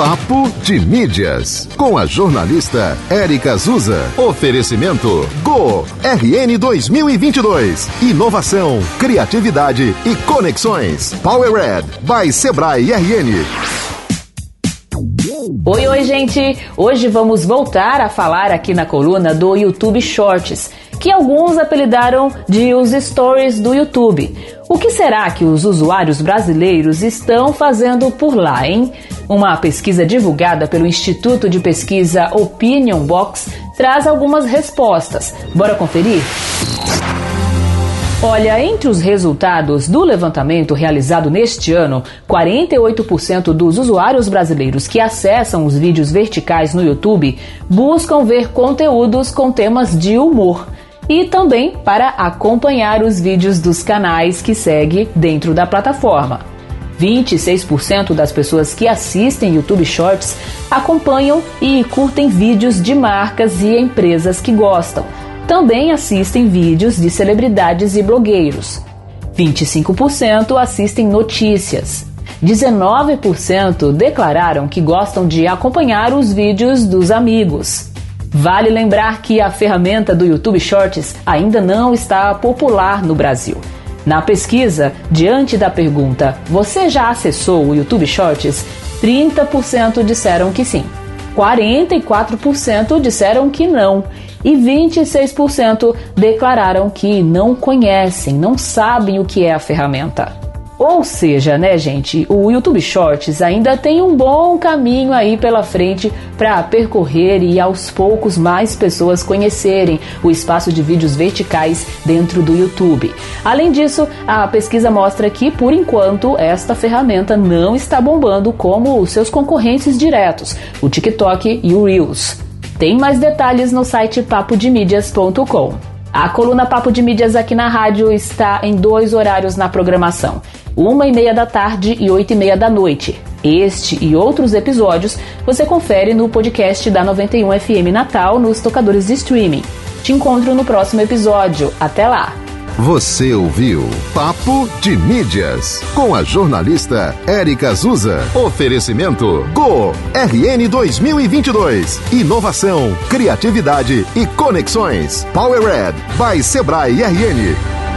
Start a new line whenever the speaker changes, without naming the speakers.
Papo de Mídias, com a jornalista Érica Azusa. Oferecimento Go RN 2022. Inovação, criatividade e conexões. Power Red by Sebrae RN.
Oi, oi, gente! Hoje vamos voltar a falar aqui na coluna do YouTube Shorts, que alguns apelidaram de os stories do YouTube. O que será que os usuários brasileiros estão fazendo por lá, hein? Uma pesquisa divulgada pelo Instituto de Pesquisa Opinion Box traz algumas respostas. Bora conferir? Olha, entre os resultados do levantamento realizado neste ano, 48% dos usuários brasileiros que acessam os vídeos verticais no YouTube buscam ver conteúdos com temas de humor e também para acompanhar os vídeos dos canais que segue dentro da plataforma. 26% das pessoas que assistem YouTube Shorts acompanham e curtem vídeos de marcas e empresas que gostam. Também assistem vídeos de celebridades e blogueiros. 25% assistem notícias. 19% declararam que gostam de acompanhar os vídeos dos amigos. Vale lembrar que a ferramenta do YouTube Shorts ainda não está popular no Brasil. Na pesquisa, diante da pergunta: Você já acessou o YouTube Shorts? 30% disseram que sim, 44% disseram que não e 26% declararam que não conhecem, não sabem o que é a ferramenta. Ou seja, né, gente, o YouTube Shorts ainda tem um bom caminho aí pela frente para percorrer e aos poucos mais pessoas conhecerem o espaço de vídeos verticais dentro do YouTube. Além disso, a pesquisa mostra que, por enquanto, esta ferramenta não está bombando como os seus concorrentes diretos, o TikTok e o Reels. Tem mais detalhes no site papodemídias.com. A coluna Papo de Mídias aqui na rádio está em dois horários na programação uma e meia da tarde e oito e meia da noite. Este e outros episódios você confere no podcast da 91 FM Natal nos tocadores de streaming. Te encontro no próximo episódio. Até lá!
Você ouviu Papo de Mídias com a jornalista Érica Azusa. Oferecimento Go RN 2022. Inovação, criatividade e conexões. Power Red by Sebrae RN.